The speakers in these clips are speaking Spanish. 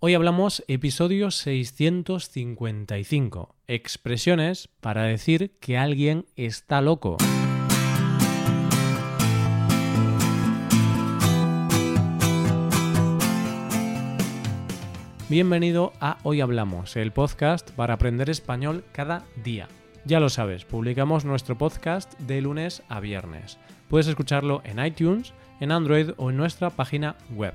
Hoy hablamos episodio 655, expresiones para decir que alguien está loco. Bienvenido a Hoy Hablamos, el podcast para aprender español cada día. Ya lo sabes, publicamos nuestro podcast de lunes a viernes. Puedes escucharlo en iTunes, en Android o en nuestra página web.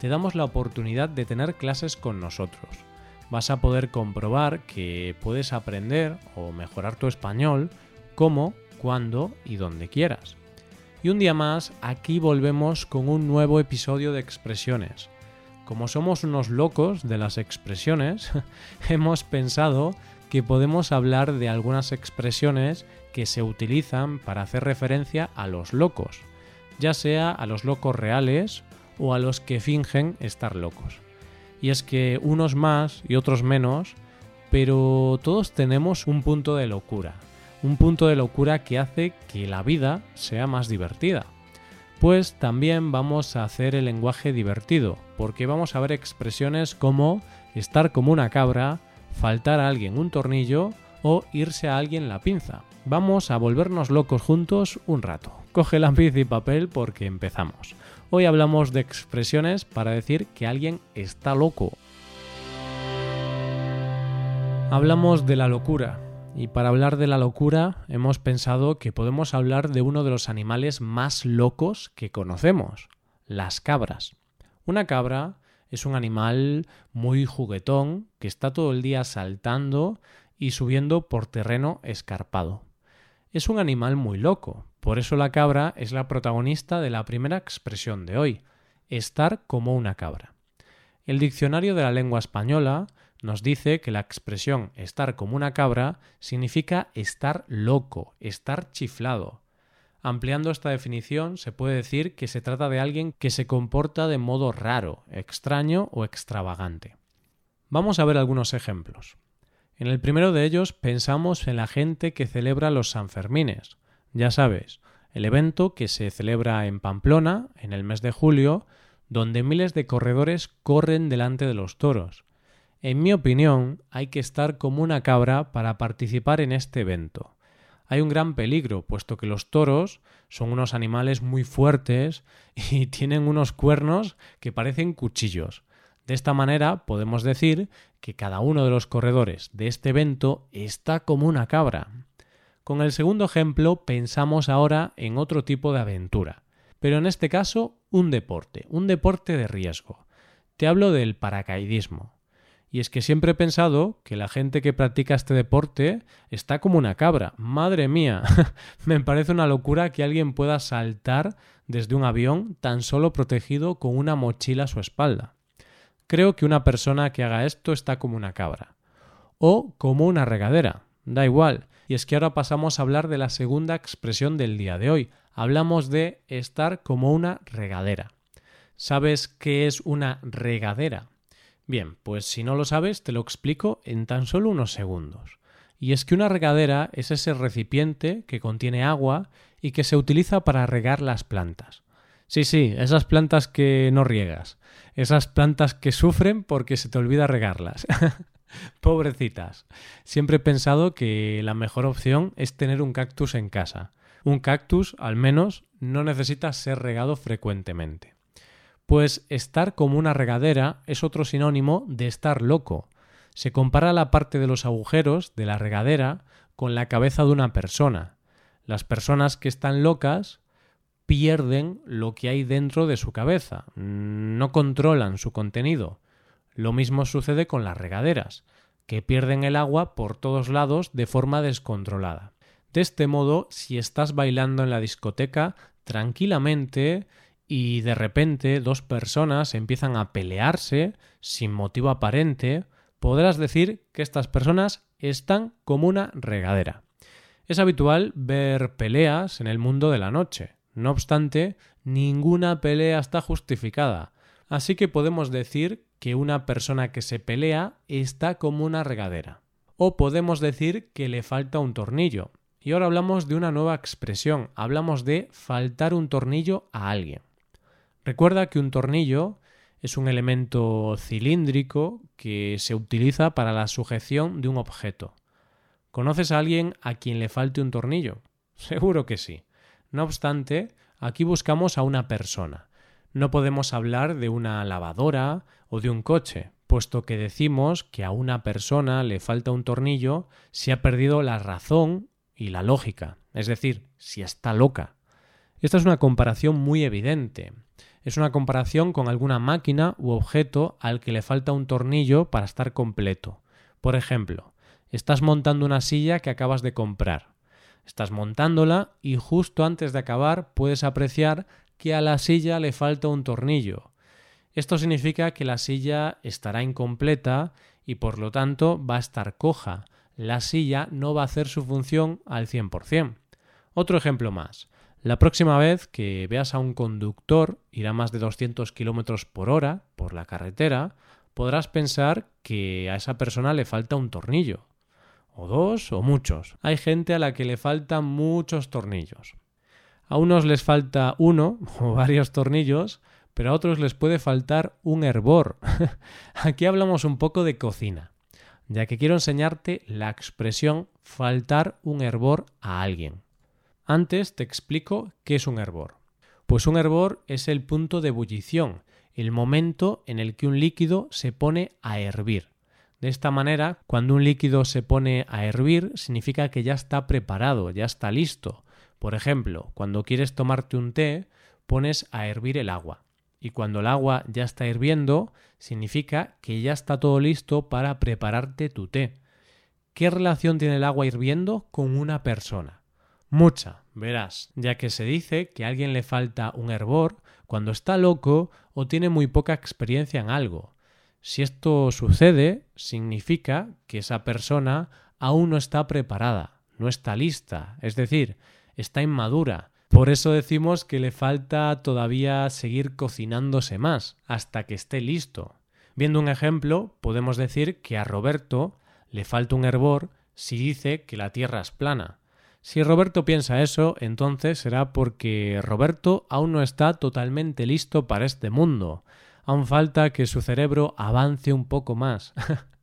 te damos la oportunidad de tener clases con nosotros. Vas a poder comprobar que puedes aprender o mejorar tu español como, cuando y donde quieras. Y un día más, aquí volvemos con un nuevo episodio de expresiones. Como somos unos locos de las expresiones, hemos pensado que podemos hablar de algunas expresiones que se utilizan para hacer referencia a los locos, ya sea a los locos reales o a los que fingen estar locos. Y es que unos más y otros menos, pero todos tenemos un punto de locura, un punto de locura que hace que la vida sea más divertida. Pues también vamos a hacer el lenguaje divertido, porque vamos a ver expresiones como estar como una cabra, faltar a alguien un tornillo o irse a alguien la pinza. Vamos a volvernos locos juntos un rato. Coge lápiz y papel porque empezamos. Hoy hablamos de expresiones para decir que alguien está loco. Hablamos de la locura. Y para hablar de la locura hemos pensado que podemos hablar de uno de los animales más locos que conocemos, las cabras. Una cabra es un animal muy juguetón que está todo el día saltando y subiendo por terreno escarpado. Es un animal muy loco, por eso la cabra es la protagonista de la primera expresión de hoy, estar como una cabra. El diccionario de la lengua española nos dice que la expresión estar como una cabra significa estar loco, estar chiflado. Ampliando esta definición, se puede decir que se trata de alguien que se comporta de modo raro, extraño o extravagante. Vamos a ver algunos ejemplos. En el primero de ellos pensamos en la gente que celebra los Sanfermines, ya sabes, el evento que se celebra en Pamplona en el mes de julio, donde miles de corredores corren delante de los toros. En mi opinión, hay que estar como una cabra para participar en este evento. Hay un gran peligro, puesto que los toros son unos animales muy fuertes y tienen unos cuernos que parecen cuchillos. De esta manera podemos decir que cada uno de los corredores de este evento está como una cabra. Con el segundo ejemplo pensamos ahora en otro tipo de aventura, pero en este caso un deporte, un deporte de riesgo. Te hablo del paracaidismo. Y es que siempre he pensado que la gente que practica este deporte está como una cabra. Madre mía, me parece una locura que alguien pueda saltar desde un avión tan solo protegido con una mochila a su espalda. Creo que una persona que haga esto está como una cabra. O como una regadera. Da igual, y es que ahora pasamos a hablar de la segunda expresión del día de hoy. Hablamos de estar como una regadera. ¿Sabes qué es una regadera? Bien, pues si no lo sabes, te lo explico en tan solo unos segundos. Y es que una regadera es ese recipiente que contiene agua y que se utiliza para regar las plantas. Sí, sí, esas plantas que no riegas. Esas plantas que sufren porque se te olvida regarlas. Pobrecitas. Siempre he pensado que la mejor opción es tener un cactus en casa. Un cactus, al menos, no necesita ser regado frecuentemente. Pues estar como una regadera es otro sinónimo de estar loco. Se compara la parte de los agujeros de la regadera con la cabeza de una persona. Las personas que están locas pierden lo que hay dentro de su cabeza, no controlan su contenido. Lo mismo sucede con las regaderas, que pierden el agua por todos lados de forma descontrolada. De este modo, si estás bailando en la discoteca, tranquilamente y de repente dos personas empiezan a pelearse sin motivo aparente, podrás decir que estas personas están como una regadera. Es habitual ver peleas en el mundo de la noche. No obstante, ninguna pelea está justificada. Así que podemos decir que una persona que se pelea está como una regadera. O podemos decir que le falta un tornillo. Y ahora hablamos de una nueva expresión. Hablamos de faltar un tornillo a alguien. Recuerda que un tornillo es un elemento cilíndrico que se utiliza para la sujeción de un objeto. ¿Conoces a alguien a quien le falte un tornillo? Seguro que sí. No obstante, aquí buscamos a una persona. No podemos hablar de una lavadora o de un coche, puesto que decimos que a una persona le falta un tornillo si ha perdido la razón y la lógica, es decir, si está loca. Esta es una comparación muy evidente es una comparación con alguna máquina u objeto al que le falta un tornillo para estar completo. Por ejemplo, estás montando una silla que acabas de comprar. Estás montándola y justo antes de acabar puedes apreciar que a la silla le falta un tornillo. Esto significa que la silla estará incompleta y por lo tanto va a estar coja. La silla no va a hacer su función al 100%. Otro ejemplo más. La próxima vez que veas a un conductor ir a más de 200 km por hora por la carretera, podrás pensar que a esa persona le falta un tornillo. O dos o muchos. Hay gente a la que le faltan muchos tornillos. A unos les falta uno o varios tornillos, pero a otros les puede faltar un hervor. Aquí hablamos un poco de cocina, ya que quiero enseñarte la expresión faltar un hervor a alguien. Antes te explico qué es un hervor. Pues un hervor es el punto de ebullición, el momento en el que un líquido se pone a hervir. De esta manera, cuando un líquido se pone a hervir, significa que ya está preparado, ya está listo. Por ejemplo, cuando quieres tomarte un té, pones a hervir el agua. Y cuando el agua ya está hirviendo, significa que ya está todo listo para prepararte tu té. ¿Qué relación tiene el agua hirviendo con una persona? Mucha, verás, ya que se dice que a alguien le falta un hervor cuando está loco o tiene muy poca experiencia en algo. Si esto sucede, significa que esa persona aún no está preparada, no está lista, es decir, está inmadura. Por eso decimos que le falta todavía seguir cocinándose más, hasta que esté listo. Viendo un ejemplo, podemos decir que a Roberto le falta un hervor si dice que la Tierra es plana. Si Roberto piensa eso, entonces será porque Roberto aún no está totalmente listo para este mundo. Aún falta que su cerebro avance un poco más.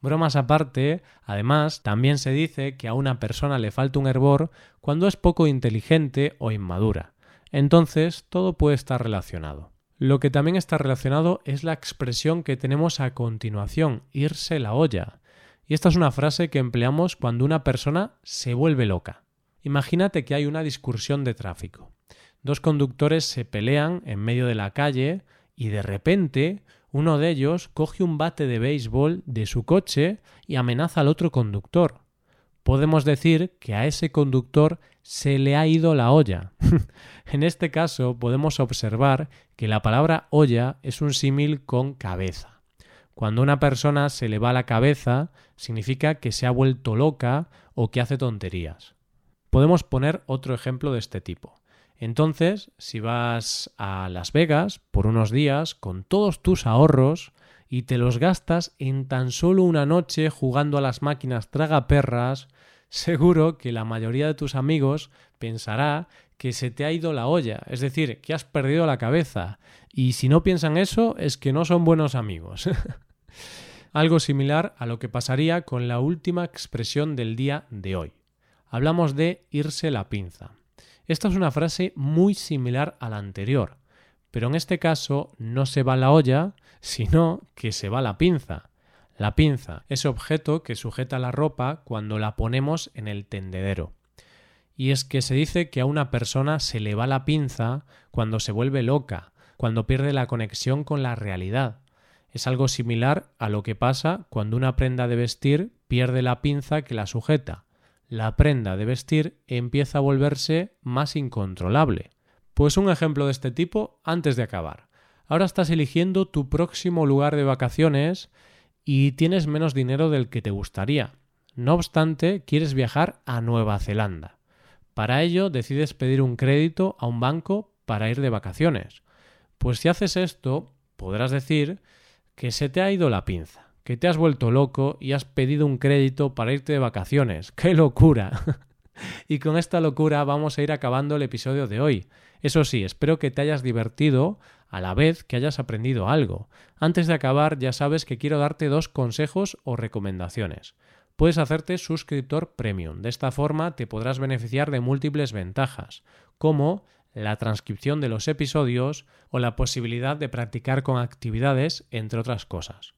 Bromas aparte, además, también se dice que a una persona le falta un hervor cuando es poco inteligente o inmadura. Entonces, todo puede estar relacionado. Lo que también está relacionado es la expresión que tenemos a continuación, irse la olla. Y esta es una frase que empleamos cuando una persona se vuelve loca. Imagínate que hay una discusión de tráfico. Dos conductores se pelean en medio de la calle y de repente uno de ellos coge un bate de béisbol de su coche y amenaza al otro conductor. Podemos decir que a ese conductor se le ha ido la olla. en este caso podemos observar que la palabra olla es un símil con cabeza. Cuando una persona se le va la cabeza, significa que se ha vuelto loca o que hace tonterías. Podemos poner otro ejemplo de este tipo. Entonces, si vas a Las Vegas por unos días con todos tus ahorros y te los gastas en tan solo una noche jugando a las máquinas tragaperras, seguro que la mayoría de tus amigos pensará que se te ha ido la olla, es decir, que has perdido la cabeza. Y si no piensan eso, es que no son buenos amigos. Algo similar a lo que pasaría con la última expresión del día de hoy. Hablamos de irse la pinza. Esta es una frase muy similar a la anterior, pero en este caso no se va la olla, sino que se va la pinza. La pinza, ese objeto que sujeta la ropa cuando la ponemos en el tendedero. Y es que se dice que a una persona se le va la pinza cuando se vuelve loca, cuando pierde la conexión con la realidad, es algo similar a lo que pasa cuando una prenda de vestir pierde la pinza que la sujeta. La prenda de vestir empieza a volverse más incontrolable. Pues un ejemplo de este tipo antes de acabar. Ahora estás eligiendo tu próximo lugar de vacaciones y tienes menos dinero del que te gustaría. No obstante, quieres viajar a Nueva Zelanda. Para ello decides pedir un crédito a un banco para ir de vacaciones. Pues si haces esto, podrás decir que se te ha ido la pinza, que te has vuelto loco y has pedido un crédito para irte de vacaciones. ¡Qué locura! y con esta locura vamos a ir acabando el episodio de hoy. Eso sí, espero que te hayas divertido a la vez que hayas aprendido algo. Antes de acabar, ya sabes que quiero darte dos consejos o recomendaciones. Puedes hacerte suscriptor premium. De esta forma te podrás beneficiar de múltiples ventajas, como la transcripción de los episodios o la posibilidad de practicar con actividades, entre otras cosas.